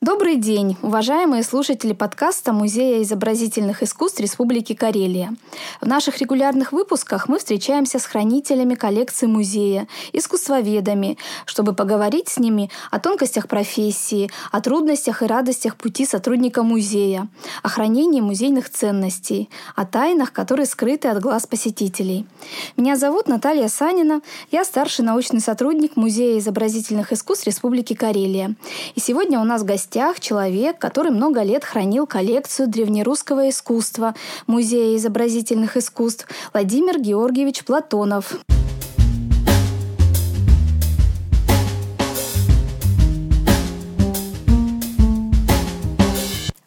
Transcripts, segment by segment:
Добрый день, уважаемые слушатели подкаста Музея изобразительных искусств Республики Карелия. В наших регулярных выпусках мы встречаемся с хранителями коллекции музея, искусствоведами, чтобы поговорить с ними о тонкостях профессии, о трудностях и радостях пути сотрудника музея, о хранении музейных ценностей, о тайнах, которые скрыты от глаз посетителей. Меня зовут Наталья Санина, я старший научный сотрудник Музея изобразительных искусств Республики Карелия. И сегодня у нас в гостях гостях человек, который много лет хранил коллекцию древнерусского искусства Музея изобразительных искусств Владимир Георгиевич Платонов.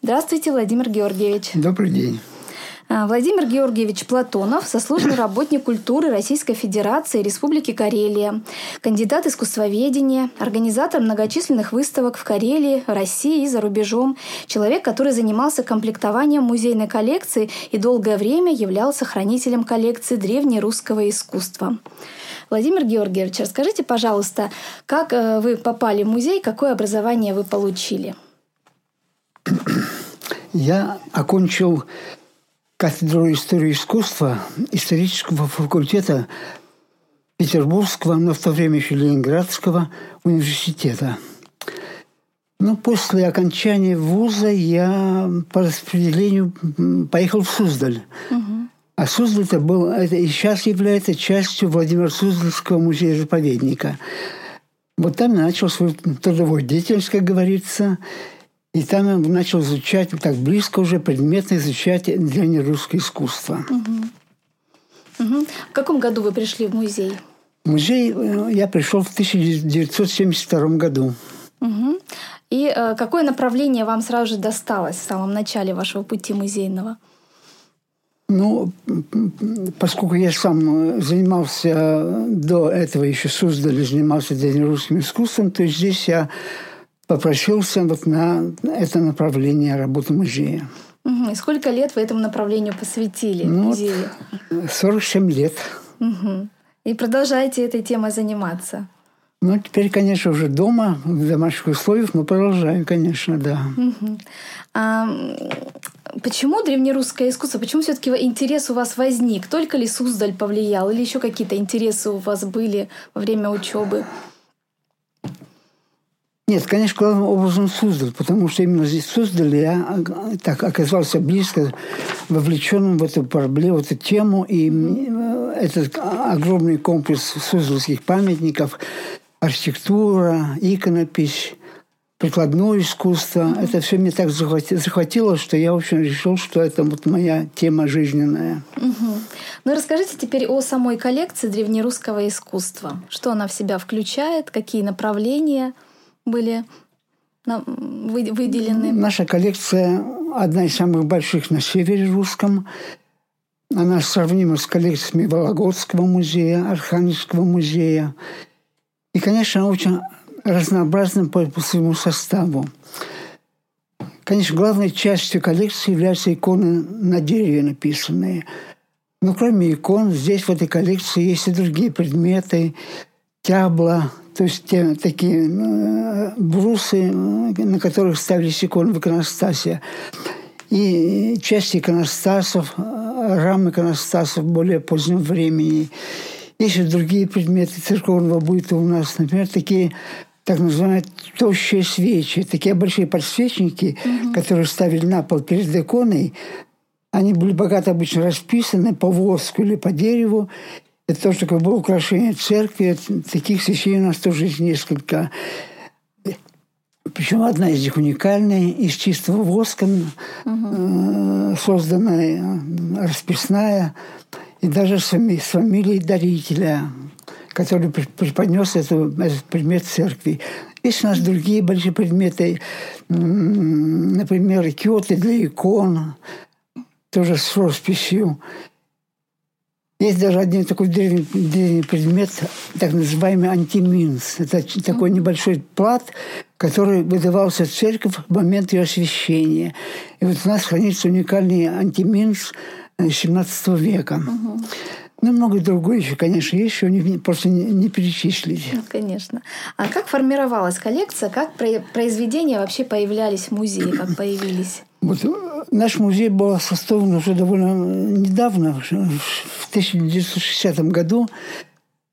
Здравствуйте, Владимир Георгиевич. Добрый день. А, Владимир Георгиевич Платонов, заслуженный работник культуры Российской Федерации Республики Карелия, кандидат искусствоведения, организатор многочисленных выставок в Карелии, России и за рубежом, человек, который занимался комплектованием музейной коллекции и долгое время являлся хранителем коллекции древнерусского искусства. Владимир Георгиевич, расскажите, пожалуйста, как э, вы попали в музей, какое образование вы получили? Я окончил кафедру истории искусства исторического факультета Петербургского, но в то время еще Ленинградского университета. Но после окончания вуза я по распределению поехал в Суздаль. Угу. А Суздаль это был, это и сейчас является частью Владимира Суздальского музея-заповедника. Вот там я начал свою трудовую деятельность, как говорится, и там я начал изучать, так близко уже предметно изучать древнерусское искусство. Угу. Угу. В каком году вы пришли в музей? В музей э, я пришел в 1972 году. Угу. И э, какое направление вам сразу же досталось в самом начале вашего пути музейного? Ну, поскольку я сам э, занимался до этого еще Суздале, занимался древнерусским искусством, то здесь я попросился вот на это направление работы музея. Угу. И сколько лет вы этому направлению посвятили ну, музею? 47 лет. Угу. И продолжаете этой темой заниматься? Ну, теперь, конечно, уже дома, в домашних условиях, но продолжаем, конечно, да. Угу. А почему древнерусское искусство, почему все-таки интерес у вас возник? Только ли Суздаль повлиял или еще какие-то интересы у вас были во время учебы? Нет, конечно, главным образом Суздаль, потому что именно здесь в Суздале я а, так оказался близко вовлеченным в эту проблему, в эту тему. И этот огромный комплекс суздальских памятников, архитектура, иконопись, прикладное искусство. Mm-hmm. Это все меня так захватило, что я, в общем, решил, что это вот моя тема жизненная. Mm-hmm. Ну, расскажите теперь о самой коллекции древнерусского искусства. Что она в себя включает, какие направления – были выделены? Наша коллекция одна из самых больших на севере русском. Она сравнима с коллекциями Вологодского музея, Архангельского музея. И, конечно, очень разнообразным по, по своему составу. Конечно, главной частью коллекции являются иконы на дереве написанные. Но кроме икон, здесь в этой коллекции есть и другие предметы. Тябла, то есть те, такие э, брусы, на которых ставились иконы в иконостасе. И часть иконостасов, рамы иконостасов более позднего времени. Есть и другие предметы церковного быта у нас, например, такие так называемые тощие свечи, такие большие подсвечники, угу. которые ставили на пол перед иконой. Они были богато обычно расписаны по воску или по дереву, это тоже такое было украшение церкви. Таких свечей у нас тоже есть несколько. Причем одна из них уникальная, из чистого воска угу. созданная, расписная, и даже с, с фамилией дарителя, который преподнес эту, этот предмет церкви. Есть у нас другие большие предметы, например, киоты для икон, тоже с росписью. Есть даже один такой древний, древний предмет, так называемый антиминс. Это такой небольшой плат, который выдавался в церковь в момент ее освящения. И вот у нас хранится уникальный антиминс XVII века. Ну, много другое еще, конечно, есть, не, просто не, не перечислить. Ну, конечно. А как формировалась коллекция? Как произведения вообще появлялись в музее? Как появились? Вот э, наш музей был составлен уже довольно недавно, в 1960 году.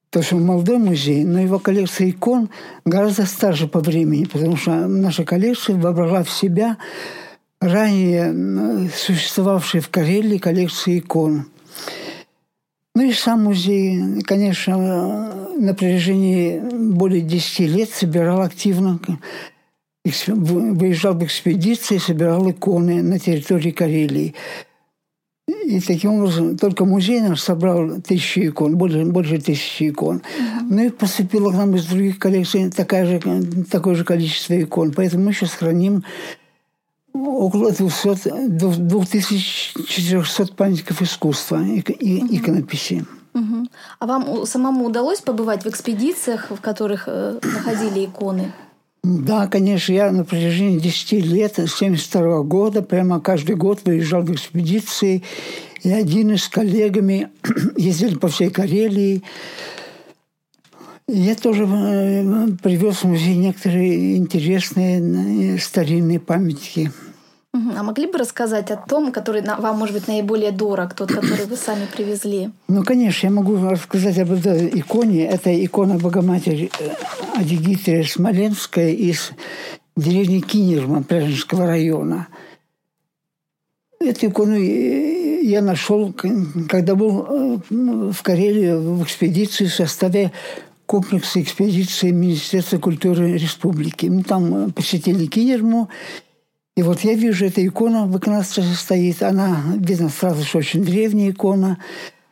То, что молодой музей, но его коллекция икон гораздо старше по времени, потому что наша коллекция вобрала в себя ранее существовавшие в Карелии коллекции икон – ну и сам музей, конечно, на протяжении более 10 лет собирал активно, выезжал в экспедиции, собирал иконы на территории Карелии. И таким образом только музей наш собрал тысячи икон, больше, больше тысячи икон. Uh-huh. Ну и поступило к нам из других коллекций такая же, такое же количество икон. Поэтому мы сейчас храним около 200, 2400 памятников искусства и, и угу. иконописи. Угу. А вам самому удалось побывать в экспедициях, в которых э, находили иконы? Да, конечно, я на протяжении 10 лет, с 1972 года, прямо каждый год выезжал в экспедиции. И один из коллегами ездили по всей Карелии. Я тоже э, привез в музей некоторые интересные э, старинные памятники. А могли бы рассказать о том, который вам, может быть, наиболее дорог, тот, который вы сами привезли? Ну, конечно, я могу рассказать об этой иконе. Это икона Богоматери э, Адигитрия Смоленская из деревни Кинерма Пряженского района. Эту икону я нашел, когда был в Карелии в экспедиции в составе комплекса экспедиции Министерства культуры республики. Мы там посетили Кинерму, и вот я вижу, эта икона в иконостасе стоит. Она, видно сразу, что очень древняя икона.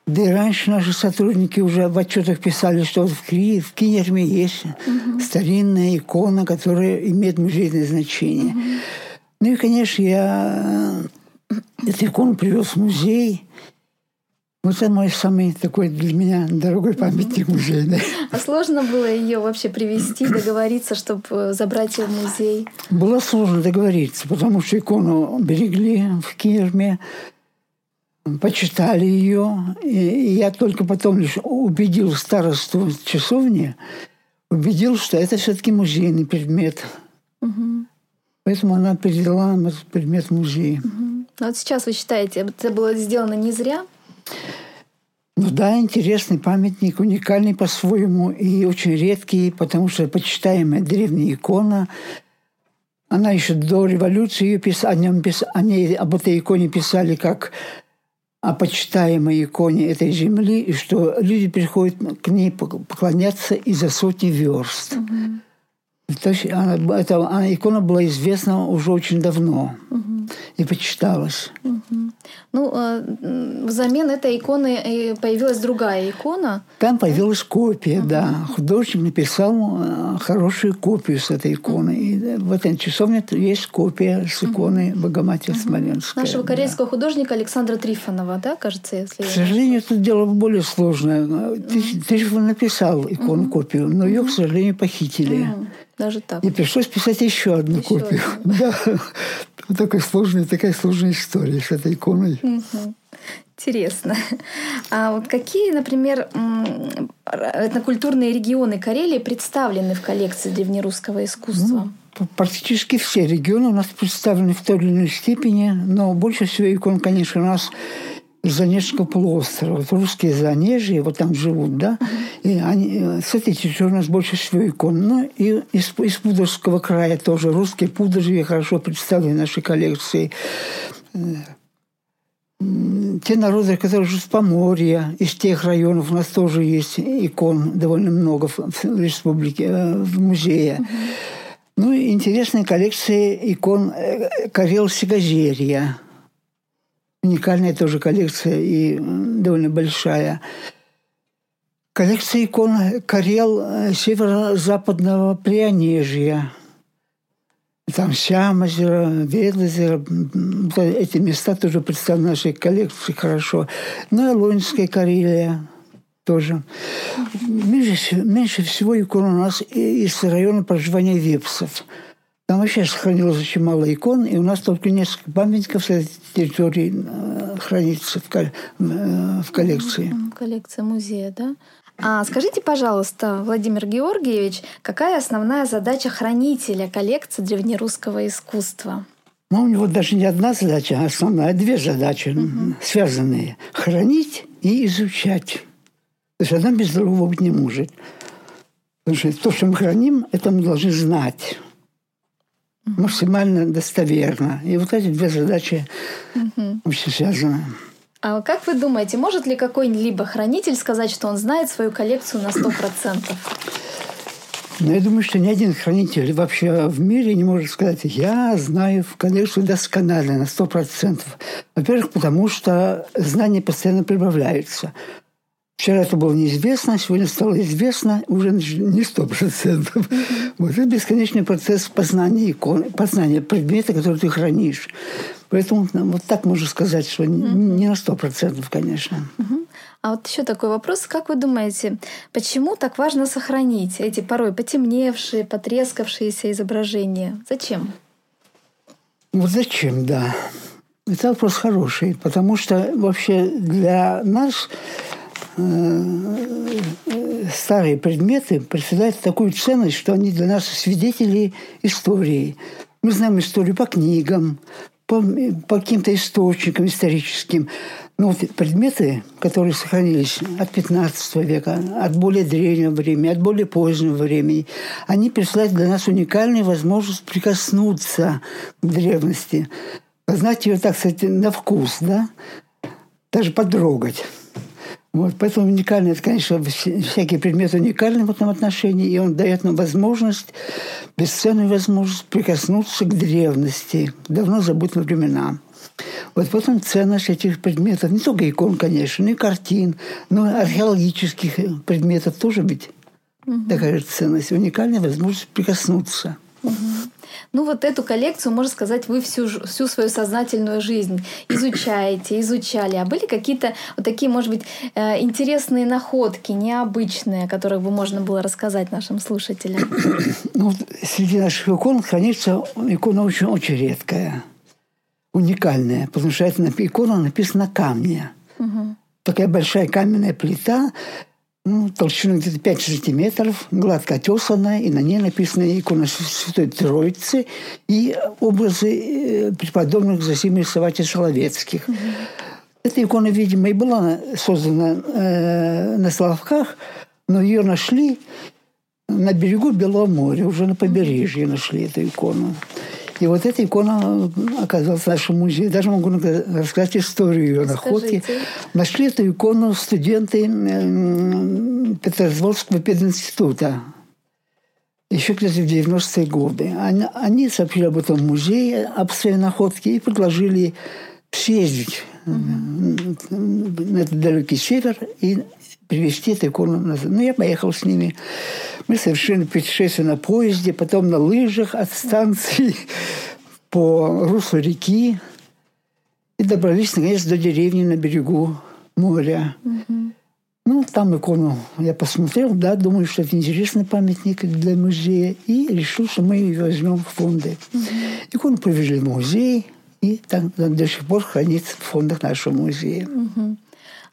Да и раньше наши сотрудники уже в отчетах писали, что в, Ки, в Кинерме есть угу. старинная икона, которая имеет музейное значение. Угу. Ну и, конечно, я эту икону привез в музей. Вот это мой самый такой для меня дорогой памятник музейный. А сложно было ее вообще привести, договориться, чтобы э, забрать ее в музей? Было сложно договориться, потому что икону берегли в Кирме, почитали ее. И я только потом лишь убедил старосту часовни, убедил, что это все-таки музейный предмет. Угу. Поэтому она передала предмет в музей. Угу. вот сейчас вы считаете, это было сделано не зря? Ну да, интересный памятник, уникальный по-своему и очень редкий, потому что почитаемая древняя икона. Она еще до революции пис... о, нем пис... о ней об этой иконе писали как о почитаемой иконе этой земли, и что люди приходят к ней поклоняться из-за сотни верст. Угу. То есть она, эта она, икона была известна уже очень давно угу. и почиталась. Угу. Ну, а, взамен этой иконы э, появилась другая икона. Там появилась копия, uh-huh. да. Художник написал э, хорошую копию с этой иконы. И в этой часовне есть копия с иконы uh-huh. Богоматери. Смоленской. Нашего да. корейского художника Александра Трифонова, да, кажется, если К сожалению, это дело более сложное. Uh-huh. Трифон написал икону-копию, но ее, к сожалению, похитили. Uh-huh. Даже так. И пришлось писать еще одну еще копию. Одну. Да. Вот такая сложная, такая сложная история с этой иконой. Интересно. А вот какие, например, этнокультурные регионы Карелии представлены в коллекции древнерусского искусства? Ну, практически все регионы у нас представлены в той или иной степени, но больше всего икон, конечно, у нас Занежского полуострова. Вот русские Занежья, вот там живут, да, и они, э, с этой территории у нас больше всего икон. Ну, и из, из Пудожского края тоже русские Пудожья хорошо представлены нашей коллекции. Э, те народы, которые живут в Поморье, из тех районов у нас тоже есть икон довольно много в, в республике, э, в музее. Ну и интересная коллекция икон Карел-Сигазерия уникальная тоже коллекция и довольно большая. Коллекция икон Карел э, северо-западного Прионежья. Там Сямозеро, Ведлозеро. Эти места тоже представлены в нашей коллекции хорошо. Ну и Лунская Карелия тоже. Меньше, меньше всего икон у нас из района проживания вепсов. Там вообще сохранилось очень мало икон, и у нас только несколько памятников с этой территории э, хранится в, э, в коллекции. Коллекция музея, да? А скажите, пожалуйста, Владимир Георгиевич, какая основная задача хранителя коллекции древнерусского искусства? Ну, у него даже не одна задача, а основная две задачи, угу. связанные. Хранить и изучать. То есть одна без другого быть не может. Потому что то, что мы храним, это мы должны знать максимально достоверно. И вот эти две задачи угу. очень связаны. А как вы думаете, может ли какой-либо хранитель сказать, что он знает свою коллекцию на 100%? Ну, я думаю, что ни один хранитель вообще в мире не может сказать, я знаю в коллекцию досконально на 100%. Во-первых, потому что знания постоянно прибавляются. Вчера это было неизвестно, сегодня стало известно уже не сто процентов. Вот это бесконечный процесс познания икон, познания предмета, который ты хранишь. Поэтому ну, вот так можно сказать, что не на сто процентов, конечно. А вот еще такой вопрос. Как вы думаете, почему так важно сохранить эти порой потемневшие, потрескавшиеся изображения? Зачем? Вот зачем, да. Это вопрос хороший, потому что вообще для нас старые предметы представляют такую ценность, что они для нас свидетели истории. Мы знаем историю по книгам, по, по каким-то источникам историческим. Но вот предметы, которые сохранились от 15 века, от более древнего времени, от более позднего времени, они представляют для нас уникальную возможность прикоснуться к древности, познать ее, так сказать, на вкус, да? даже подрогать. Вот, поэтому уникальный, это, конечно, всякий предмет уникальный в этом отношении, и он дает нам возможность, бесценную возможность прикоснуться к древности, к давно забытым временам. Вот потом ценность этих предметов, не только икон, конечно, но и картин, но и археологических предметов тоже ведь угу. такая же ценность, уникальная возможность прикоснуться. Ну вот эту коллекцию, можно сказать, вы всю, всю свою сознательную жизнь изучаете, изучали. А были какие-то вот такие, может быть, э, интересные находки, необычные, о которых бы можно было рассказать нашим слушателям? Ну, среди наших икон хранится икона очень, очень редкая, уникальная, потому что эта икона написана на камне. Угу. Такая большая каменная плита, ну, толщиной где-то 5 сантиметров, гладко отесанная, и на ней написана икона Святой Троицы и образы э, преподобных Зосимы Савати Соловецких. Угу. Эта икона, видимо, и была создана э, на Славках, но ее нашли на берегу Белого моря, уже на побережье нашли эту икону. И вот эта икона оказалась в нашем музее. Даже могу рассказать историю ее находки. Нашли эту икону студенты Петербургского пединститута еще где-то в 90-е годы. Они, они сообщили об этом музее, об своей находке и предложили съездить mm на этот далекий север и привезти эту икону назад. Ну, я поехал с ними. Мы совершили путешествие на поезде, потом на лыжах от станции по руслу реки и добрались, наконец, до деревни на берегу моря. Угу. Ну, там икону я посмотрел, да, думаю, что это интересный памятник для музея, и решил, что мы ее возьмем в фонды. Угу. Икону привезли в музей, и там до сих пор хранится в фондах нашего музея. Угу.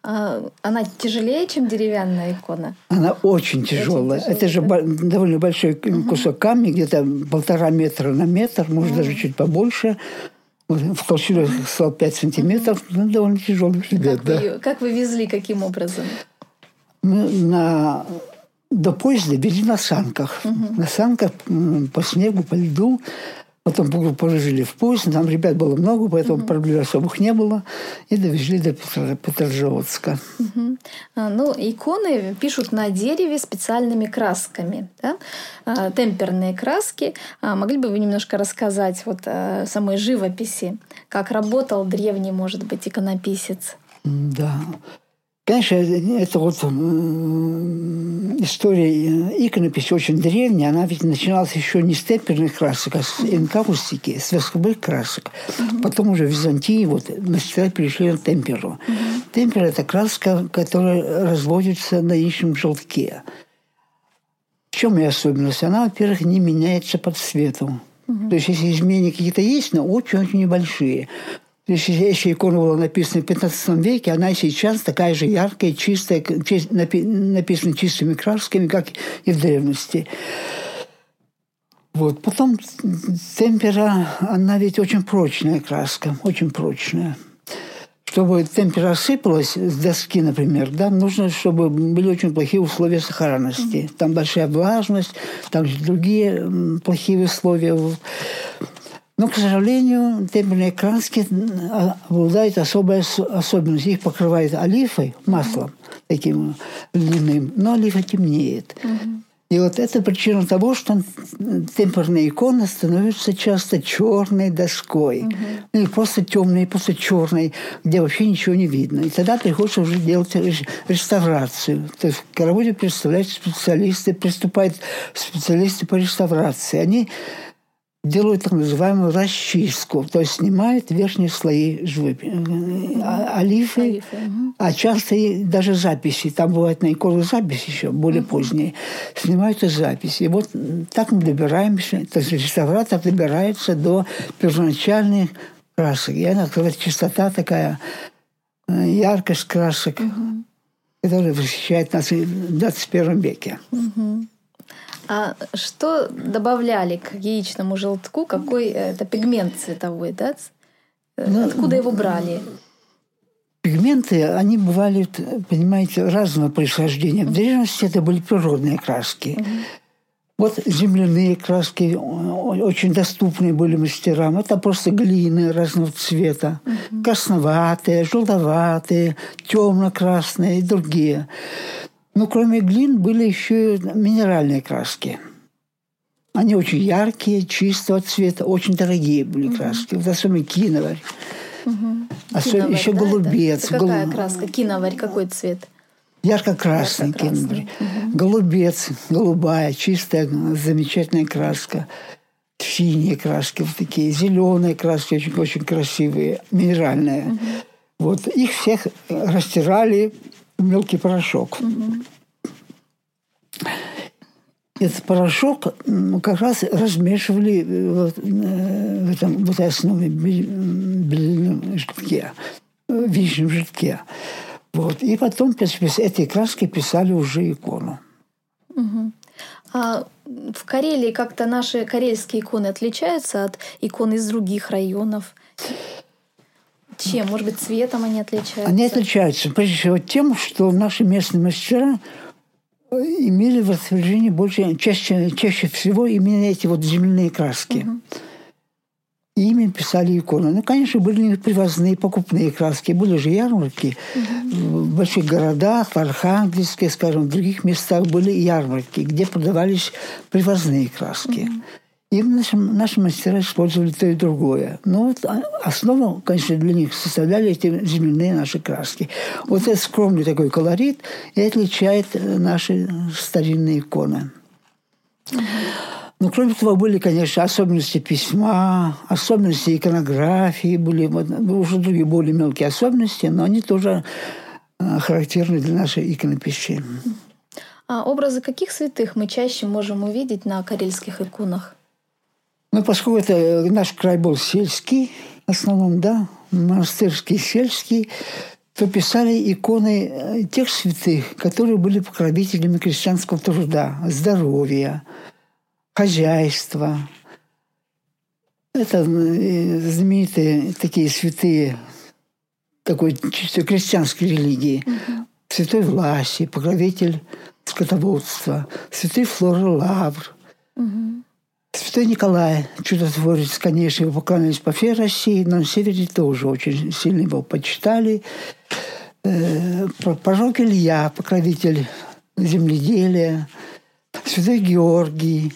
А, она тяжелее, чем деревянная икона? Она очень тяжелая. Очень Это же довольно большой кусок камня, где-то полтора метра на метр, может угу. даже чуть побольше. В толщину стал 5 сантиметров. Ну, довольно тяжелый предмет, как да. Вы, как вы везли, каким образом? Мы на до поезда везли на санках. Угу. На санках по снегу, по льду. Потом положили в поезд, там ребят было много, поэтому угу. проблем особых не было. И довезли до Петрозаводска. Угу. А, ну, иконы пишут на дереве специальными красками. Да? А, темперные краски. А, могли бы вы немножко рассказать вот о самой живописи? Как работал древний, может быть, иконописец? Да. Конечно, это вот история иконописи очень древняя. Она ведь начиналась еще не с темперных красок, а с инкаустики, с восковых красок. Угу. Потом уже в Византии вот мастера перешли на темперу. Угу. Темпер – это краска, которая разводится на яичном желтке. В чем ее особенность? Она, во-первых, не меняется по цвету. Угу. То есть, если изменения какие-то есть, но очень-очень небольшие. Если икона была написана в 15 веке, она сейчас такая же яркая, чистая, написана чистыми красками, как и в древности. Вот. Потом темпера, она ведь очень прочная краска, очень прочная. Чтобы темпера сыпалась с доски, например, да, нужно, чтобы были очень плохие условия сохранности. Там большая влажность, там же другие плохие условия. Но, к сожалению, темперные краски а, обладают особой особенностью. Их покрывают олифой, маслом таким льняным, но олифа темнеет. И вот это причина того, что темперная икона становится часто черной доской. Угу. Или просто темной, просто черной, где вообще ничего не видно. И тогда приходится уже делать реставрацию. То есть к работе представляют специалисты, приступают специалисты по реставрации. Они делают так называемую расчистку, то есть снимают верхние слои живописи, а, олифы, олифы угу. а часто и даже записи, там бывает на икону записи еще, более угу. поздние, снимают и записи. И вот так мы добираемся, то есть реставратор добирается до первоначальных красок. И она, говорит, чистота такая, э, яркость красок, угу. которая восхищает нас в 21 веке. Угу. А что добавляли к яичному желтку? Какой э, это пигмент цветовой, да? Э, ну, Откуда его брали? Пигменты, они бывали, понимаете, разного происхождения. В древности это были природные краски. Угу. Вот земляные краски очень доступные были мастерам. Это просто глины разного цвета. Угу. Красноватые, желтоватые, темно-красные и другие. Но кроме глин были еще минеральные краски. Они очень яркие, чистого цвета, очень дорогие были угу. краски. Вот особенно киноварь. Угу. Особенно еще да, голубец. Это? Это какая Голуб... краска? Киноварь какой цвет? Ярко-красный Ярко киноварь. Угу. Голубец, голубая, чистая, замечательная краска. Синие краски вот такие, зеленые краски, очень, очень красивые, минеральные. Угу. Вот их всех растирали мелкий порошок. Угу. Этот порошок как раз размешивали в, в этом, в этой основе белильном жидке, в вишнем жидке. Вот. И потом с этой краской писали уже икону. Угу. А в Карелии как-то наши карельские иконы отличаются от икон из других районов? Чем? Может быть, цветом они отличаются? Они отличаются, прежде всего, тем, что наши местные мастера э, имели в распоряжении больше, чаще, чаще всего именно эти вот земляные краски. Угу. Ими писали иконы. Ну, конечно, были привозные, покупные краски. Были же ярмарки. Угу. В больших городах, в Архангельске, скажем, в других местах были ярмарки, где продавались привозные краски. Угу. И наши, наши мастера использовали то и другое. Но вот а, основу, конечно, для них составляли эти земляные наши краски. Вот этот скромный такой колорит и отличает э, наши старинные иконы. Но кроме того, были, конечно, особенности письма, особенности иконографии, были вот, уже другие более мелкие особенности, но они тоже э, характерны для нашей иконописи. А образы каких святых мы чаще можем увидеть на карельских иконах? Ну, поскольку это э, наш край был сельский, в основном, да, монастырский, сельский, то писали иконы э, тех святых, которые были покровителями крестьянского труда, здоровья, хозяйства. Это э, знаменитые такие святые такой чисто крестьянской религии. Угу. Святой Власий, покровитель скотоводства, святой Флора Лавр. Угу. Святой Николай, чудотворец, конечно, его поклонялись по всей России, но на севере тоже очень сильно его почитали. Э, пророк Илья, покровитель земледелия, Святой Георгий,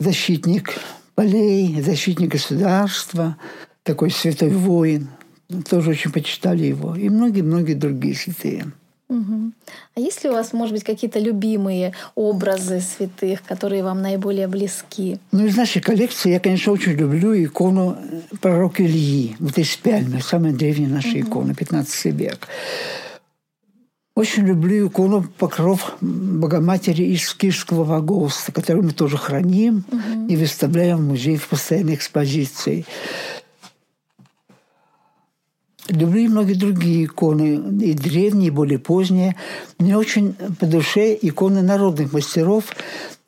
защитник полей, защитник государства, такой святой воин, тоже очень почитали его. И многие-многие другие святые. Угу. А есть ли у вас, может быть, какие-то любимые образы святых, которые вам наиболее близки? Ну, из нашей коллекции я, конечно, очень люблю икону пророка Ильи. Вот из Пяльмы, самая древняя наша угу. икона, 15 век. Очень люблю икону покров Богоматери из Киевского Вагоста, которую мы тоже храним угу. и выставляем в музее в постоянной экспозиции. Люблю и многие другие иконы, и древние, и более поздние. Мне очень по душе иконы народных мастеров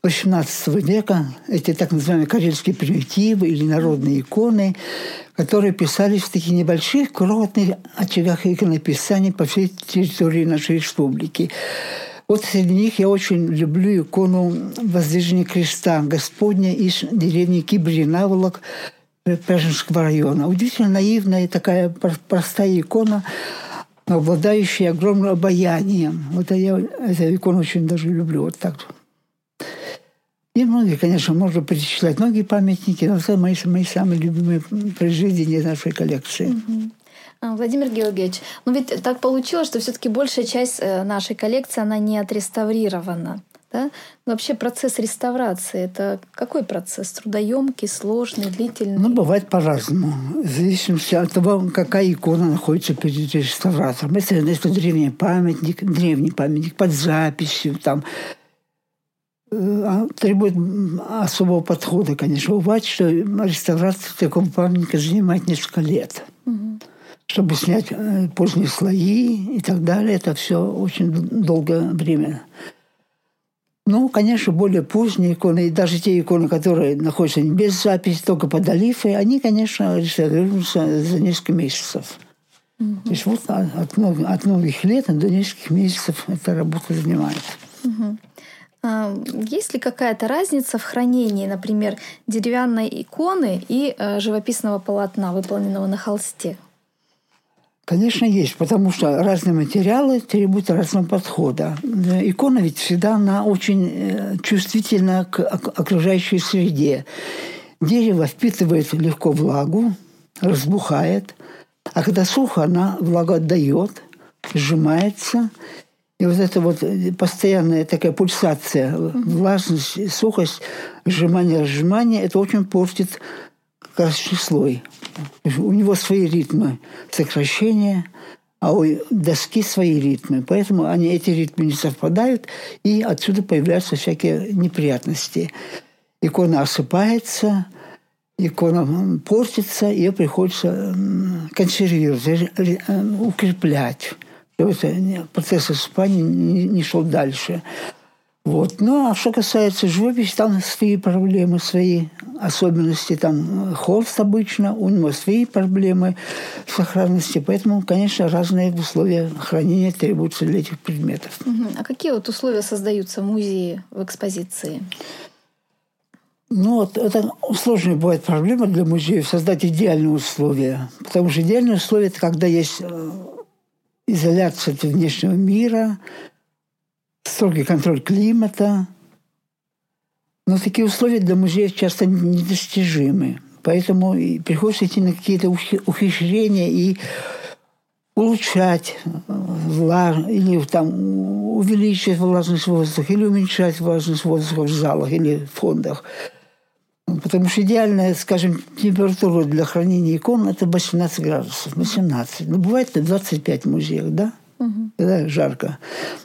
XVIII века, эти так называемые карельские примитивы или народные иконы, которые писались в таких небольших, крохотных очагах иконописания по всей территории нашей республики. Вот среди них я очень люблю икону Воздвижения креста Господня из деревни Кибринаволок Пражинского района. Удивительно наивная такая простая икона, обладающая огромным обаянием. Вот я эту икону очень даже люблю. Вот так. И многие, конечно, можно перечислять многие памятники, но это мои, мои самые любимые произведения нашей коллекции. Владимир Георгиевич, ну ведь так получилось, что все-таки большая часть э, нашей коллекции, она не отреставрирована. Да? Вообще процесс реставрации – это какой процесс? Трудоемкий, сложный, длительный? Ну, бывает по-разному. В зависимости от того, какая икона находится перед реставратором. Если это древний памятник, древний памятник под записью, там, Э, а, требует особого подхода, конечно. Бывает, что реставрация такого памятника занимает несколько лет. Угу. Чтобы снять э, поздние слои и так далее, это все очень долгое время. Ну, конечно, более поздние иконы, и даже те иконы, которые находятся без записи, только под олифой, они, конечно, реставрируются за несколько месяцев. Угу. То есть вот от, многих, от многих лет до нескольких месяцев эта работа занимает. Угу. А, есть ли какая-то разница в хранении, например, деревянной иконы и э, живописного полотна, выполненного на холсте? Конечно, есть, потому что разные материалы требуют разного подхода. Икона ведь всегда она очень э, чувствительна к окружающей среде. Дерево впитывает легко влагу, разбухает, а когда сухо, она влагу отдает, сжимается – и вот эта вот постоянная такая пульсация, влажность, сухость, сжимание, разжимание, это очень портит красочный слой. У него свои ритмы сокращения, а у доски свои ритмы. Поэтому они, эти ритмы не совпадают, и отсюда появляются всякие неприятности. Икона осыпается, икона портится, ее приходится консервировать, укреплять процесс осыпания не, не шел дальше. Вот. Ну, а что касается живописи, там свои проблемы, свои особенности. Там холст обычно, у него свои проблемы сохранности. Поэтому, конечно, разные условия хранения требуются для этих предметов. А какие вот условия создаются в музее, в экспозиции? Ну, вот это сложная бывает проблема для музеев создать идеальные условия. Потому что идеальные условия – это когда есть э, изоляция от внешнего мира, строгий контроль климата. Но такие условия для музеев часто недостижимы. Поэтому приходится идти на какие-то ухищрения и улучшать влаж... или там увеличивать влажность воздуха, или уменьшать влажность воздуха в залах или фондах. Потому что идеальная, скажем, температура для хранения икон – это 18 градусов, 18. Но бывает 25 в музеях, да? Угу. Когда жарко.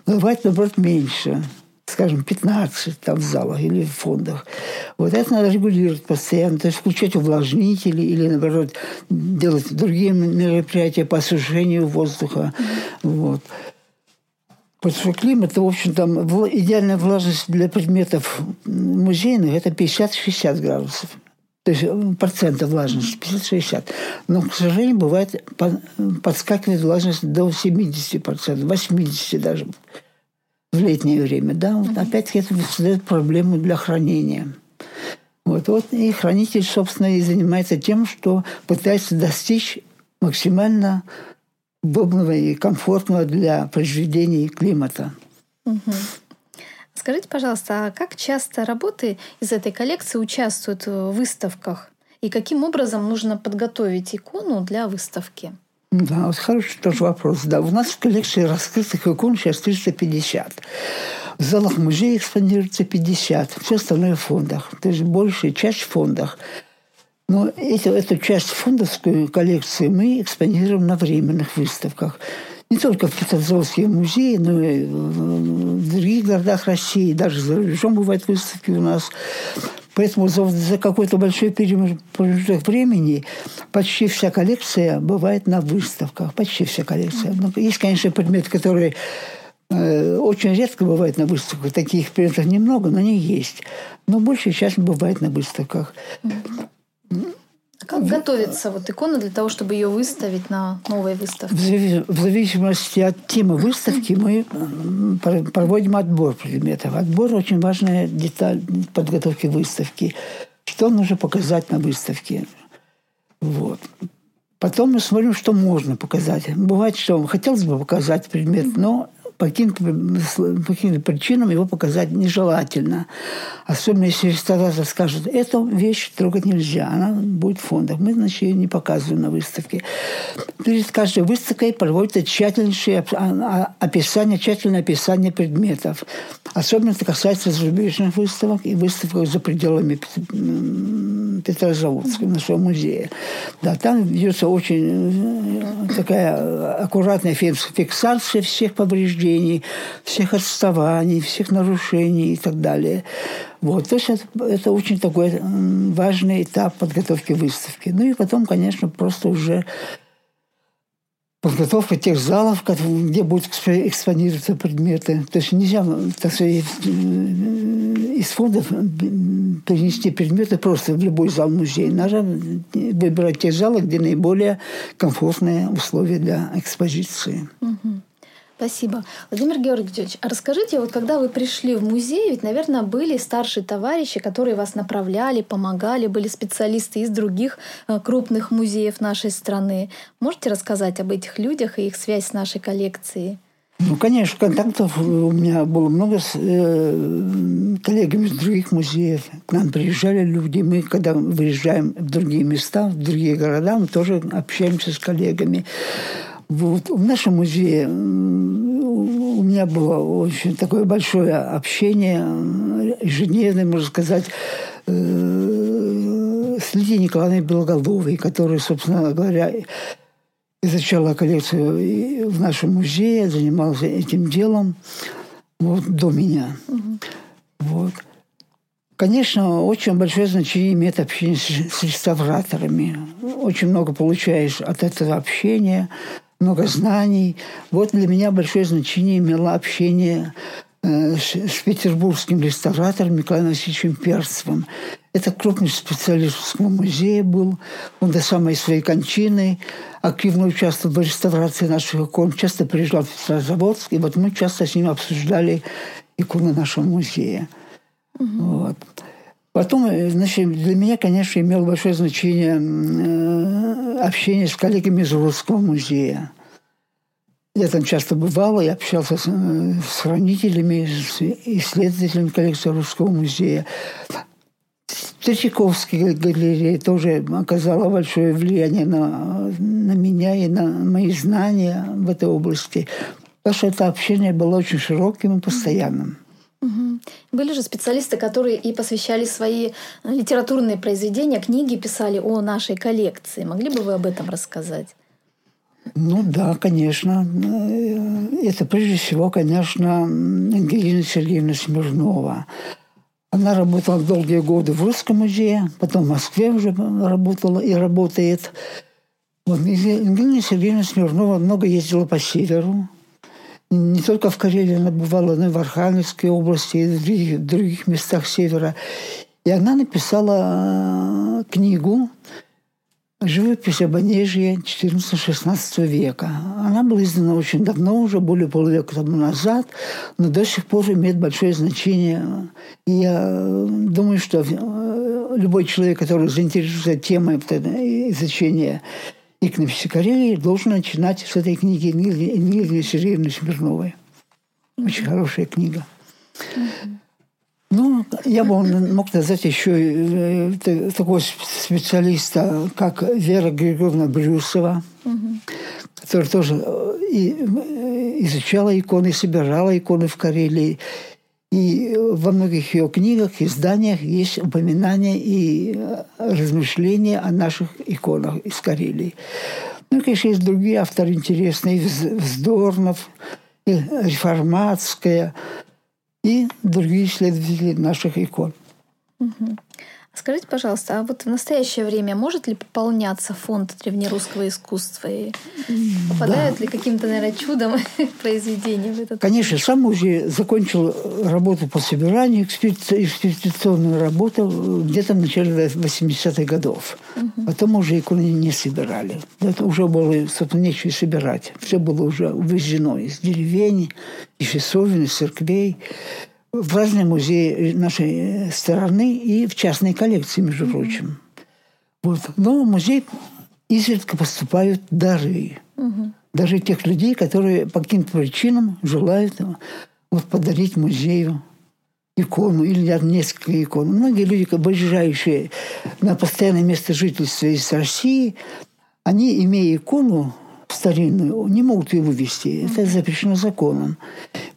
Но бывает, наоборот, меньше. Скажем, 15 там в залах или в фондах. Вот это надо регулировать постоянно. То есть включать увлажнители или, наоборот, делать другие мероприятия по осушению воздуха. Угу. Вот. Потому что климат, в общем, там идеальная влажность для предметов музейных – это 50-60 градусов. То есть процентов влажности 50-60. Но, к сожалению, бывает, подскакивает влажность до 70%, 80% даже в летнее время. Да? Вот опять-таки это создает проблему для хранения. Вот, вот и хранитель, собственно, и занимается тем, что пытается достичь максимально удобного и комфортного для произведений климата. Угу. Скажите, пожалуйста, а как часто работы из этой коллекции участвуют в выставках? И каким образом нужно подготовить икону для выставки? Да, вот хороший тоже вопрос. Да, у нас в коллекции раскрытых икон сейчас 350. В залах музея экспонируется 50, все остальное в фондах. То есть большая часть в фондах. Но эту, эту часть фондовскую коллекцию мы экспонируем на временных выставках. Не только в Петрозаводске музее, но и в других городах России, даже за рубежом бывают выставки у нас. Поэтому за, за какой-то большой промежуток времени почти вся коллекция бывает на выставках. Почти вся коллекция. Ну, есть, конечно, предметы, которые э, очень редко бывают на выставках. Таких предметов немного, но они есть. Но большая часть бывает на выставках. Как готовится вот икона для того, чтобы ее выставить на новой выставке? В зависимости от темы выставки мы проводим отбор предметов. Отбор очень важная деталь подготовки выставки. Что нужно показать на выставке? Вот. Потом мы смотрим, что можно показать. Бывает, что хотелось бы показать предмет, но по каким-то, причинам его показать нежелательно. Особенно если ресторатор скажет, эту вещь трогать нельзя, она будет в фондах. Мы, значит, ее не показываем на выставке. Перед каждой выставкой проводится тщательнейшее а, а, описание, тщательное описание предметов. Особенно это касается зарубежных выставок и выставок за пределами Петрозаводска, нашего музея. Да, там ведется очень э, такая аккуратная фиксация всех повреждений, повреждений, всех отставаний, всех нарушений и так далее. Вот. То есть это, это очень такой важный этап подготовки выставки. Ну и потом, конечно, просто уже подготовка тех залов, где будут экспонироваться предметы. То есть нельзя так сказать, из фондов перенести предметы просто в любой зал музея. Надо выбирать те залы, где наиболее комфортные условия для экспозиции. Угу. Спасибо. Владимир Георгиевич, а расскажите, вот когда вы пришли в музей, ведь, наверное, были старшие товарищи, которые вас направляли, помогали, были специалисты из других э, крупных музеев нашей страны. Можете рассказать об этих людях и их связь с нашей коллекцией? Ну, конечно, контактов у меня было много с э, коллегами из других музеев. К нам приезжали люди. Мы, когда выезжаем в другие места, в другие города, мы тоже общаемся с коллегами. Вот. В нашем музее у меня было очень такое большое общение, ежедневное, можно сказать, э, с Лидией Николаевной Белоголовой, которая, собственно говоря, изучала коллекцию в нашем музее, занималась этим делом вот, до меня. Угу. Вот. Конечно, очень большое значение имеет общение с реставраторами. Очень много получаешь от этого общения – много знаний. Вот для меня большое значение имело общение э, с петербургским реставратором Николаем Васильевичем Перцевым. Это крупный специалист русского музея был. Он до самой своей кончины активно участвовал в реставрации наших икон. Часто приезжал в Петрозаводск. И вот мы часто с ним обсуждали иконы нашего музея. Угу. Вот. Потом, э, значит, для меня, конечно, имело большое значение э, общение с коллегами из Русского музея. Я там часто бывал, я общался с, э, с хранителями, с исследователями коллекции Русского музея. Третьяковская галерея тоже оказала большое влияние на, на меня и на мои знания в этой области. Потому что это общение было очень широким и постоянным. Угу. Были же специалисты, которые и посвящали свои э, литературные произведения, книги писали о нашей коллекции. Могли бы вы об этом рассказать? Ну да, конечно. Э, это прежде всего, конечно, Ангелина Сергеевна Смирнова. Она работала долгие годы в Русском музее, потом в Москве уже работала и работает. Вот. Ангелина Сергеевна Смирнова много ездила по северу, не только в Карелии она бывала, но и в Архангельской области, и в других, других местах севера. И она написала э, книгу «Живопись Обонежья XIV-XVI века». Она была издана очень давно, уже более полувека тому назад, но до сих пор имеет большое значение. И я думаю, что э, любой человек, который заинтересуется темой изучения и к Карелии должен начинать с этой книги Нилы Сергеевны Смирновой. Очень хорошая книга. Ну, я бы мог назвать еще э, такого специалиста, как Вера Григорьевна Брюсова, которая тоже э, э, изучала иконы, собирала иконы в Карелии. И во многих ее книгах, изданиях есть упоминания и размышления о наших иконах из Карелии. Ну, конечно, есть другие авторы интересные. Вздорнов, Реформатская, и другие исследователи наших икон. Угу. Скажите, пожалуйста, а вот в настоящее время может ли пополняться фонд древнерусского искусства? И попадают да. ли каким-то, наверное, чудом произведения в этот Конечно, сам музей закончил работу по собиранию, экспедиционную работу где-то в начале 80-х годов. Угу. Потом уже иконы не собирали. Это уже было, собственно, нечего собирать. Все было уже вывезено из деревень, из часовен, из церквей в разные музеи нашей страны и в частные коллекции, между mm-hmm. прочим. Вот. Но в музей изредка поступают дары. Mm-hmm. Даже тех людей, которые по каким-то причинам желают вот, подарить музею икону или несколько икон. Многие люди, выезжающие на постоянное место жительства из России, они, имея икону, старинную, не могут ее вывести. Это запрещено законом.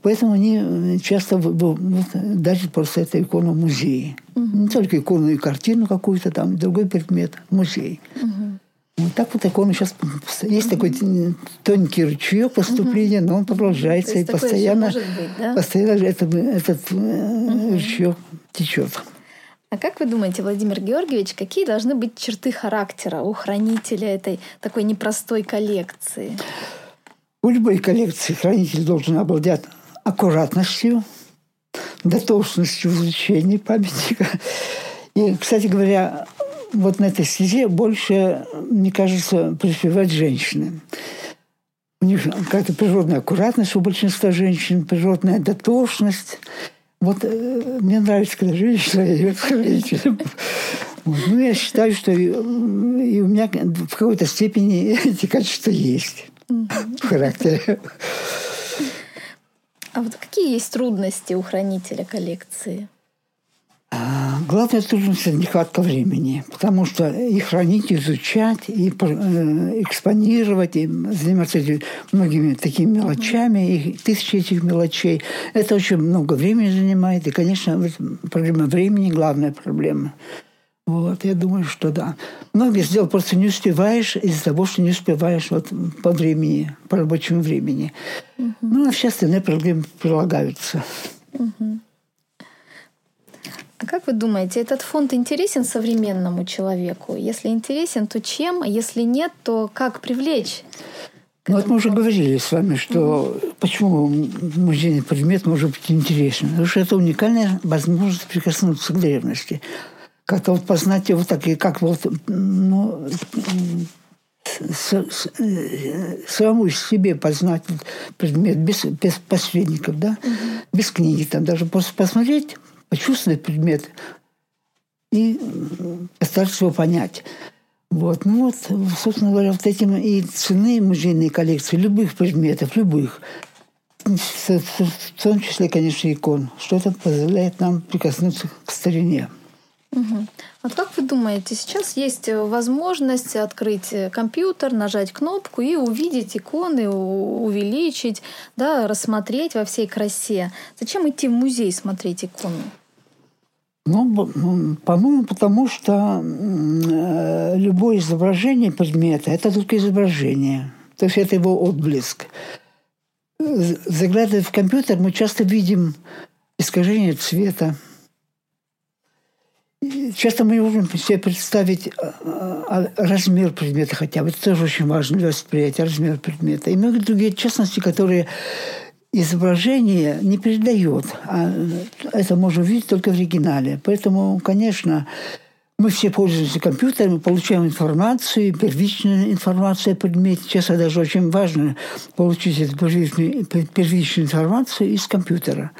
Поэтому они э, часто вот, дарят просто эту икону в музее. Угу. Не только икону и картину какую-то там, другой предмет, музей. Угу. Вот так вот икону сейчас есть угу. такой тонкий ручеек поступления, угу. но он продолжается и постоянно, быть, да? постоянно этот, этот угу. ручеек течет. А как вы думаете, Владимир Георгиевич, какие должны быть черты характера у хранителя этой такой непростой коллекции? У любой коллекции хранитель должен обладать аккуратностью, дотошностью в изучении памятника. И, кстати говоря, вот на этой стезе больше, мне кажется, преуспевают женщины. У них какая-то природная аккуратность у большинства женщин, природная дотошность – вот э, мне нравится, когда женщина является Вот. Ну, я считаю, что и, и у меня в какой-то степени эти качества есть в характере. А вот какие есть трудности у хранителя коллекции? А, главная трудность – это нехватка времени, потому что и хранить, изучать, и э, экспонировать, и заниматься многими такими мелочами, и тысячи этих мелочей. Это очень много времени занимает, и, конечно, проблема времени – главная проблема. Вот, я думаю, что да. Многие дел просто не успеваешь из-за того, что не успеваешь вот по времени, по рабочему времени. Угу. Ну, а все остальные проблемы прилагаются. Угу. А как вы думаете, этот фонд интересен современному человеку? Если интересен, то чем? А если нет, то как привлечь? Ну, вот мы уже говорили с вами, что угу. почему музейный предмет может быть интересен. Потому что это уникальная возможность прикоснуться к древности. Как-то вот познать его так, и как вот, ну, с, с, самому себе познать предмет без, без посредников, да, угу. без книги, там даже просто посмотреть почувствовать предмет и постараться его понять. Вот. Ну вот, собственно говоря, вот этим и цены музейной коллекции любых предметов, любых, в том числе, конечно, икон, что это позволяет нам прикоснуться к старине. Вот как вы думаете, сейчас есть возможность открыть компьютер, нажать кнопку и увидеть иконы, увеличить, да, рассмотреть во всей красе. Зачем идти в музей смотреть икону? Ну, по-моему, потому что э, любое изображение предмета – это только изображение. То есть это его отблеск. Заглядывая в компьютер, мы часто видим искажение цвета. Часто мы не можем себе представить э, э, размер предмета хотя бы. Это тоже очень важно для восприятия, размер предмета. И многие другие частности, которые изображение не передает, а это можно увидеть только в оригинале. Поэтому, конечно, мы все пользуемся компьютерами, получаем информацию, первичную информацию о предмете. Сейчас даже очень важно получить эту первичную, первичную информацию из компьютера.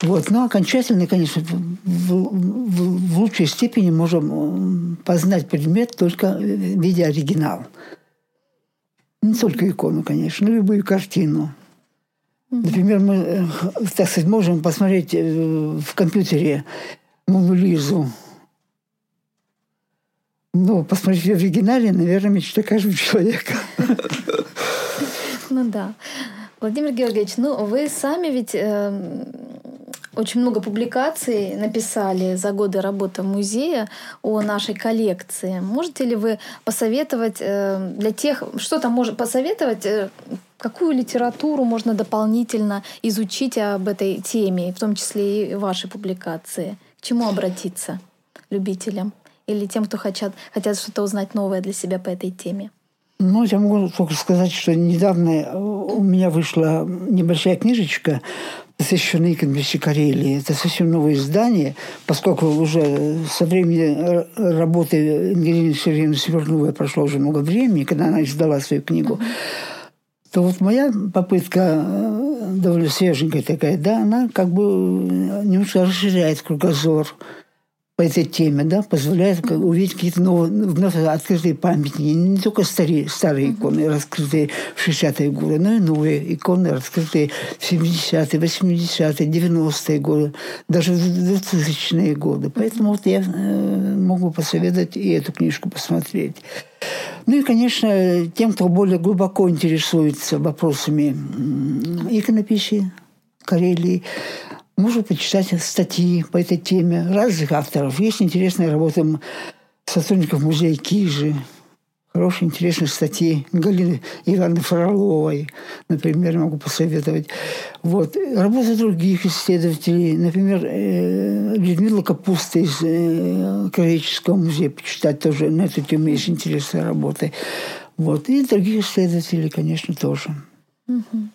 Вот. Но окончательно, конечно, в, в, в лучшей степени можем познать предмет только видя оригинал. Не только икону, конечно, но любую картину. Например, мы, э, так сказать, можем посмотреть э, в компьютере Мону Лизу. Ну, посмотреть в оригинале, наверное, мечта каждого человека. Ну да. Владимир Георгиевич, ну вы сами ведь э, очень много публикаций написали за годы работы музея о нашей коллекции. Можете ли вы посоветовать э, для тех, что там может посоветовать, э, какую литературу можно дополнительно изучить об этой теме, в том числе и ваши публикации? К чему обратиться любителям или тем, кто хотят, хотят что-то узнать новое для себя по этой теме? Ну, я могу только сказать, что недавно у меня вышла небольшая книжечка, посвященная иконописи Карелии. Это совсем новое издание, поскольку уже со времени работы Ангелины Сергеевны Свердловой прошло уже много времени, когда она издала свою книгу, то вот моя попытка э, довольно свеженькая такая, да, она как бы немножко расширяет кругозор по этой теме, да, позволяет увидеть какие-то новые, вновь открытые памятники. Не только старые, старые иконы, раскрытые в 60-е годы, но и новые иконы, раскрытые в 70-е, 80-е, 90-е годы, даже в 2000-е годы. Поэтому вот я э, могу посоветовать и эту книжку посмотреть. Ну и, конечно, тем, кто более глубоко интересуется вопросами иконописи Карелии, можно почитать статьи по этой теме разных авторов. Есть интересные работы сотрудников музея Кижи, хорошие, интересные статьи Галины Ивановны Фроловой, например, могу посоветовать. Вот. Работы других исследователей, например, э, Людмила Капуста из э, Кровеческого музея, почитать тоже на эту тему есть интересные работы. Вот. И других исследователей, конечно, тоже. Угу.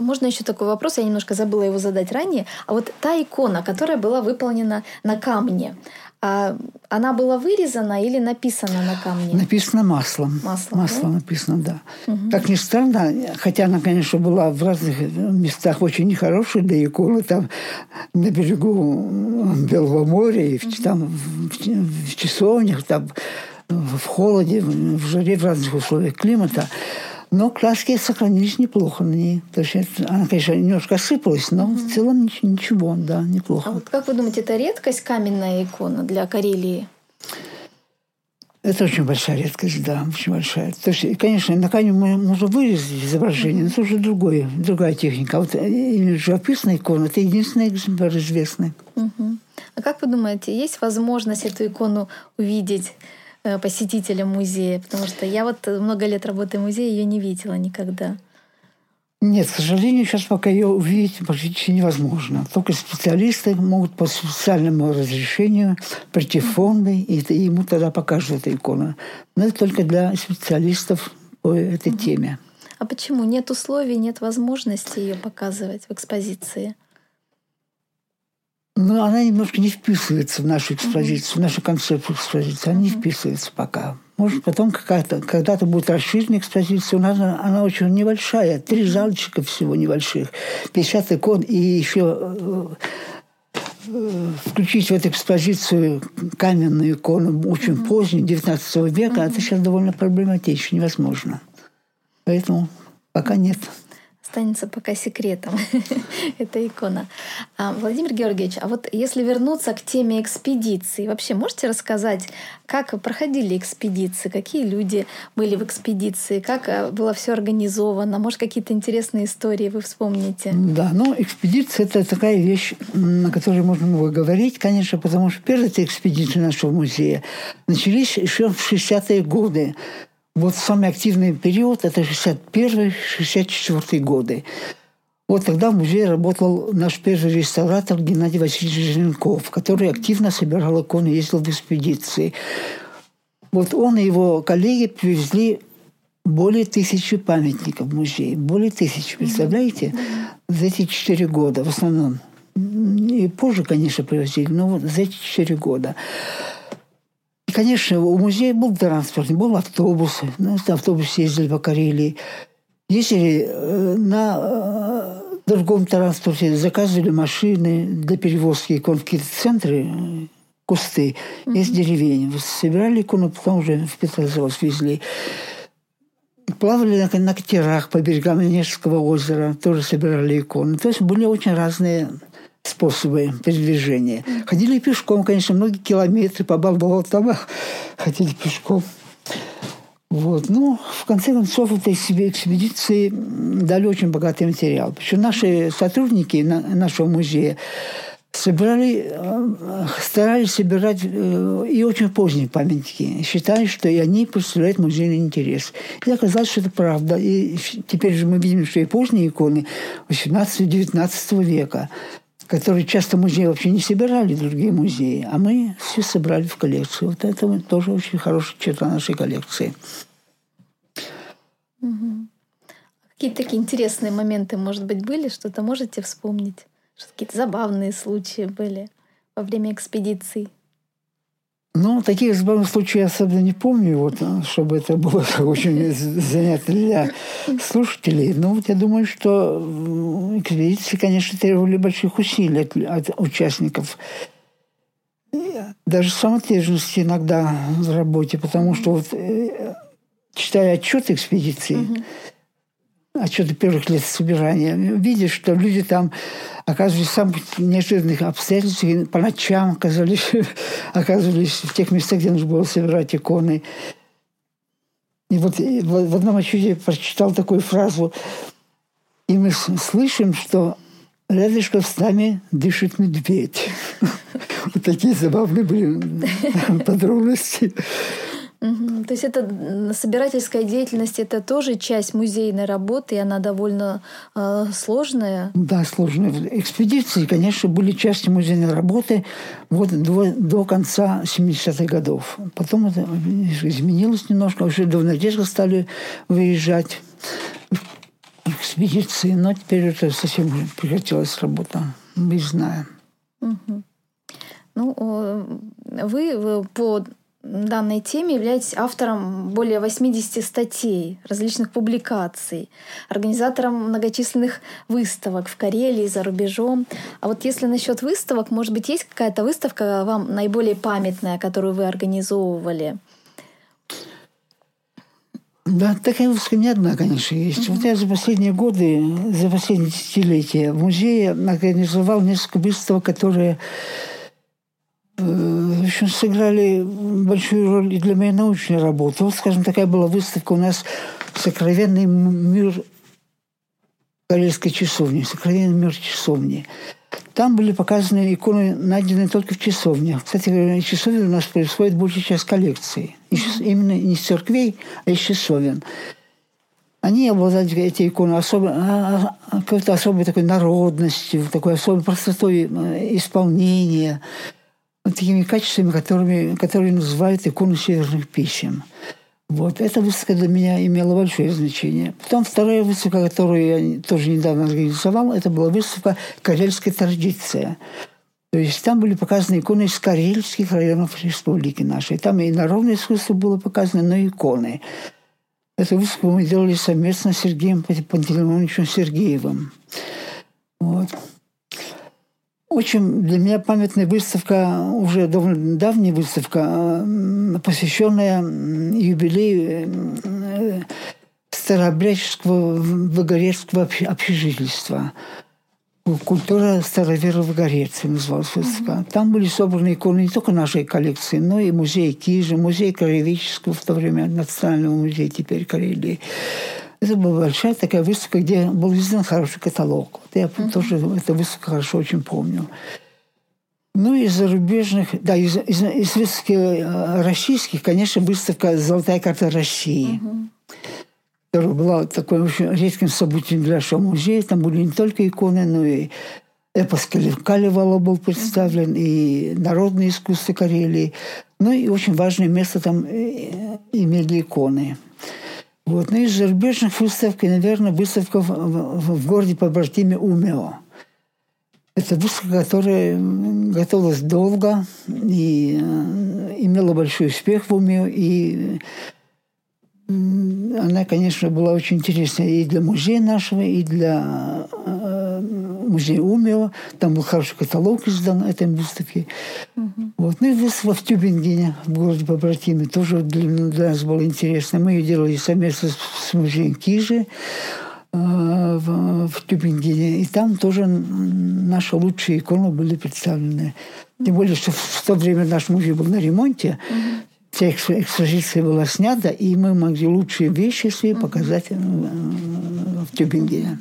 Можно еще такой вопрос, я немножко забыла его задать ранее. А вот та икона, которая была выполнена на камне, а она была вырезана или написана на камне? Написано маслом. Маслом, маслом да? написано, да. Угу. Как ни странно, хотя она, конечно, была в разных местах очень нехорошей для иконы, там на берегу Белого моря, и угу. там в, в часовнях, там в холоде, в жаре, в разных условиях климата. Но краски сохранились неплохо на ней. То есть она, конечно, немножко осыпалась, но mm-hmm. в целом ничего, да, неплохо. А вот как вы думаете, это редкость каменная икона для Карелии? Это очень большая редкость, да, очень большая. То есть, конечно, на камне можно вырезать изображение, но это уже другое, другая техника. А вот именно живописная икона – это единственный экземпляр известный. Mm-hmm. А как вы думаете, есть возможность эту икону увидеть Э, посетителям музея? Потому что я вот много лет работаю в музее, ее не видела никогда. Нет, к сожалению, сейчас пока ее увидеть практически невозможно. Только специалисты могут по специальному разрешению прийти в фонды, и ему тогда покажут эту икону. Но это только для специалистов по этой теме. А почему? Нет условий, нет возможности ее показывать в экспозиции? Но она немножко не вписывается в нашу экспозицию, в нашу концепцию экспозиции. Она не вписывается пока. Может, потом какая-то, когда-то будет расширена экспозиция. У нас она, она очень небольшая. Три залчика всего небольших. 50 икон и еще э, э, включить в эту экспозицию каменную икону очень mm-hmm. позднюю, 19 века, mm-hmm. это сейчас довольно проблематично, невозможно. Поэтому пока нет останется пока секретом эта икона. А, Владимир Георгиевич, а вот если вернуться к теме экспедиции, вообще можете рассказать, как проходили экспедиции, какие люди были в экспедиции, как э, было все организовано, может какие-то интересные истории вы вспомните? Да, ну экспедиция это такая вещь, на которой можно много говорить, конечно, потому что первые экспедиции нашего музея начались еще в 60-е годы. Вот самый активный период – это 61-64 годы. Вот тогда в музее работал наш первый реставратор Геннадий Васильевич Жиренков, который активно собирал иконы, ездил в экспедиции. Вот он и его коллеги привезли более тысячи памятников в музей. Более тысячи, представляете? За эти четыре года в основном. И позже, конечно, привозили, но вот за эти четыре года. И, конечно, у музея был транспорт, был автобус. На автобусе ездили по Карелии. Ездили э, на э, другом транспорте, заказывали машины для перевозки икон в какие-то центры, э, кусты, mm-hmm. из деревень. Собирали икону, потом уже в Петрозаводск везли. Плавали на, на катерах по берегам Онежского озера, тоже собирали иконы. То есть были очень разные способы передвижения. Ходили пешком, конечно, многие километры по болотам ходили пешком. Вот. Ну, в конце концов, этой экспедиции дали очень богатый материал. Причем наши сотрудники нашего музея собирали, э, старались собирать э, и очень поздние памятники. Считали, что и они представляют музейный интерес. И оказалось, что это правда. И теперь же мы видим, что и поздние иконы 18-19 века, которые часто музеи вообще не собирали, другие музеи, а мы все собрали в коллекцию. Вот это тоже очень хорошая черта нашей коллекции. Угу. Какие-то такие интересные моменты, может быть, были? Что-то можете вспомнить? Что какие-то забавные случаи были во время экспедиций? Ну, таких случаев я особенно не помню, вот, чтобы это было очень занятно для слушателей. Но вот я думаю, что экспедиции, конечно, требовали больших усилий от, от участников. Даже самоотверженности иногда в работе, потому что вот, э, читая отчет экспедиции, mm-hmm отчеты первых лет собирания, видишь, что люди там оказывались в самых неожиданных обстоятельствах, по ночам оказались, оказывались в тех местах, где нужно было собирать иконы. И вот в одном отчете я прочитал такую фразу, и мы слышим, что рядышком с нами дышит медведь. Вот такие забавные были подробности. Угу. То есть это собирательская деятельность, это тоже часть музейной работы, и она довольно э, сложная. Да, сложная. Экспедиции, конечно, были частью музейной работы вот до, до конца 70-х годов. Потом это изменилось немножко, уже до Надежды стали выезжать экспедиции, но теперь это совсем прекратилась работа. Мы знаем. Угу. Ну, вы по данной теме являетесь автором более 80 статей, различных публикаций, организатором многочисленных выставок в Карелии, за рубежом. А вот если насчет выставок, может быть, есть какая-то выставка вам наиболее памятная, которую вы организовывали? Да, такая выставка не одна, конечно, есть. Mm-hmm. Вот я за последние годы, за последние десятилетия в музее организовал несколько выставок, которые в общем, сыграли большую роль и для моей научной работы. Вот, скажем, такая была выставка у нас «Сокровенный мир Карельской часовни», «Сокровенный мир часовни». Там были показаны иконы, найденные только в часовнях. Кстати говоря, часовни у нас происходит большая часть коллекции. Именно не из церквей, а из часовен. Они обладали эти иконы особо, а, а, какой-то особой такой народностью, такой особой простотой э, исполнения – такими качествами, которыми, которые называют икону северных писем. Вот. Эта выставка для меня имела большое значение. Потом вторая выставка, которую я тоже недавно организовал, это была выставка «Карельская традиция». То есть там были показаны иконы из карельских районов республики нашей. Там и народное искусство было показано, но и иконы. Эту выставку мы делали совместно с Сергеем Пантелеймоновичем Сергеевым. Вот. Очень для меня памятная выставка, уже довольно давняя выставка, посвященная юбилею э, Старообрядческого Выгорецкого общежительства. «Культура староверов Гореции» называлась выставка. Mm-hmm. Там были собраны иконы не только нашей коллекции, но и музей Кижи, музей краеведческого в то время, Национального музея теперь Карелии. Это была большая такая выставка, где был издан хороший каталог. Вот я mm-hmm. тоже эту выставку хорошо очень помню. Ну, из зарубежных, да, из, из, из выставки э, российских, конечно, выставка «Золотая карта России», mm-hmm. которая была такой очень редким событием для нашего музея. Там были не только иконы, но и эпос Калевала был представлен, и народное искусство Карелии. Ну, и очень важное место там э, имели иконы. Вот. Ну, из зарубежных выставок, наверное, выставка в, в, в городе побратиме Умео. Это выставка, которая готовилась долго и э, имела большой успех в Умео. И она, конечно, была очень интересная и для музея нашего, и для музея Умео. Там был хороший каталог издан этой выставки. Угу. Вот. Ну и выставка в Тюбингене, в городе Побратиме, тоже для, для нас было интересно. Мы ее делали совместно с, с музеем Кижи э, в, в Тюбингене. И там тоже наши лучшие иконы были представлены. Тем более, что в то время наш музей был на ремонте. Угу вся экспозиция была снята, и мы могли лучшие вещи свои показать э, в Тюбинге.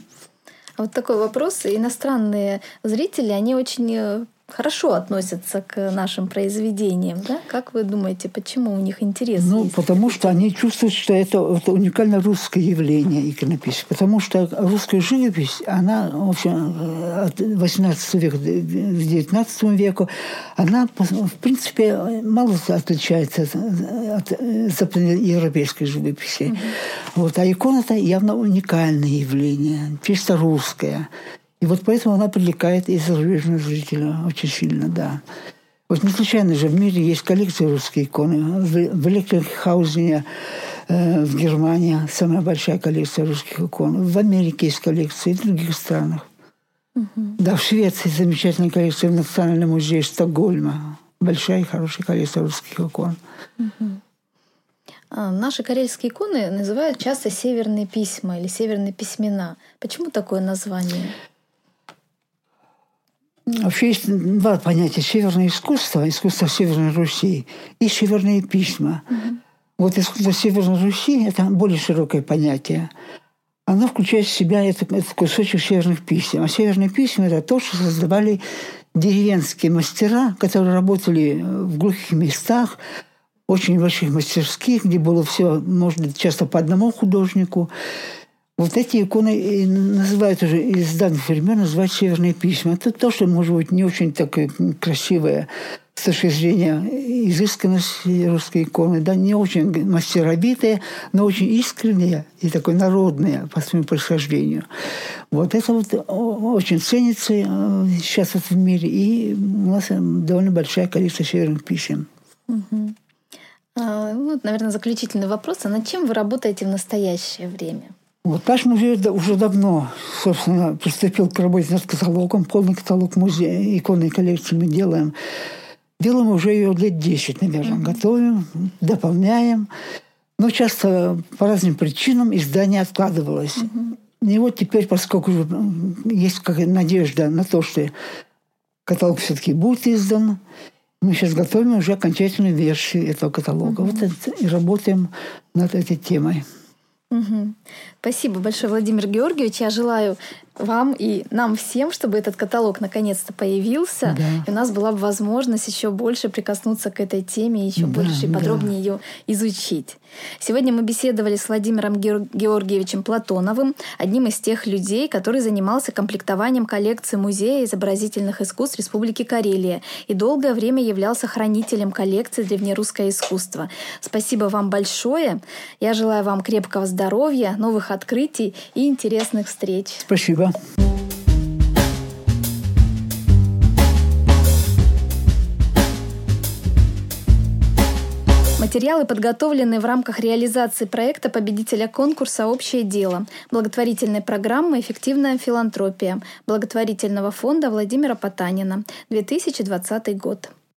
Вот такой вопрос. Иностранные зрители, они очень э, хорошо относятся к нашим произведениям. Да? Как вы думаете, почему у них интерес? Ну, есть? потому что они чувствуют, что это, это уникально русское явление иконопись. Потому что русская живопись, она, в общем, от 18 века к 19 веку, она, в принципе, мало отличается от, от западноевропейской живописи. Угу. Вот, а икона это явно уникальное явление, чисто русское. И вот поэтому она привлекает и зарубежного зрителя очень сильно, да. Вот не случайно же в мире есть коллекция русской иконы. В Электрихаузене э, в Германии самая большая коллекция русских икон. В Америке есть коллекция и в других странах. Угу. Да, в Швеции замечательная коллекция в Национальном музее Стокгольма. Большая и хорошая коллекция русских икон. Угу. А, наши карельские иконы называют часто северные письма или северные письмена. Почему такое название? Вообще есть два понятия. Северное искусство, искусство Северной Руси и северные письма. Угу. Вот искусство Северной Руси – это более широкое понятие. Оно включает в себя этот, этот кусочек северных писем. А северные письма – это то, что создавали деревенские мастера, которые работали в глухих местах, очень больших мастерских, где было все, может часто по одному художнику. Вот эти иконы называют уже из данных времен, называют северные письма. Это то, что, может быть, не очень такое красивое с точки зрения изысканности русской иконы, да, не очень мастеровитые, но очень искренние и такое народное по своему происхождению. Вот это вот очень ценится э, сейчас в мире, и у нас довольно большая количество северных писем. Угу. А, вот, наверное, заключительный вопрос. А над чем вы работаете в настоящее время? Вот наш музей уже давно, собственно, приступил к работе над каталогом. Полный каталог музея, иконной коллекции мы делаем. Делаем уже ее лет 10, наверное. Mm-hmm. Готовим, дополняем. Но часто по разным причинам издание откладывалось. Mm-hmm. И вот теперь, поскольку есть какая надежда на то, что каталог все-таки будет издан, мы сейчас готовим уже окончательную версию этого каталога. Mm-hmm. Вот это, и работаем над этой темой. Угу. Спасибо большое, Владимир Георгиевич. Я желаю вам и нам всем, чтобы этот каталог наконец-то появился, да. и у нас была бы возможность еще больше прикоснуться к этой теме, еще да, больше и подробнее да. ее изучить. Сегодня мы беседовали с Владимиром Георгиевичем Платоновым, одним из тех людей, который занимался комплектованием коллекции Музея изобразительных искусств Республики Карелия и долгое время являлся хранителем коллекции древнерусское искусство. Спасибо вам большое. Я желаю вам крепкого здоровья, новых открытий и интересных встреч. Спасибо. Материалы подготовлены в рамках реализации проекта победителя конкурса «Общее дело» благотворительной программы «Эффективная филантропия» благотворительного фонда Владимира Потанина 2020 год.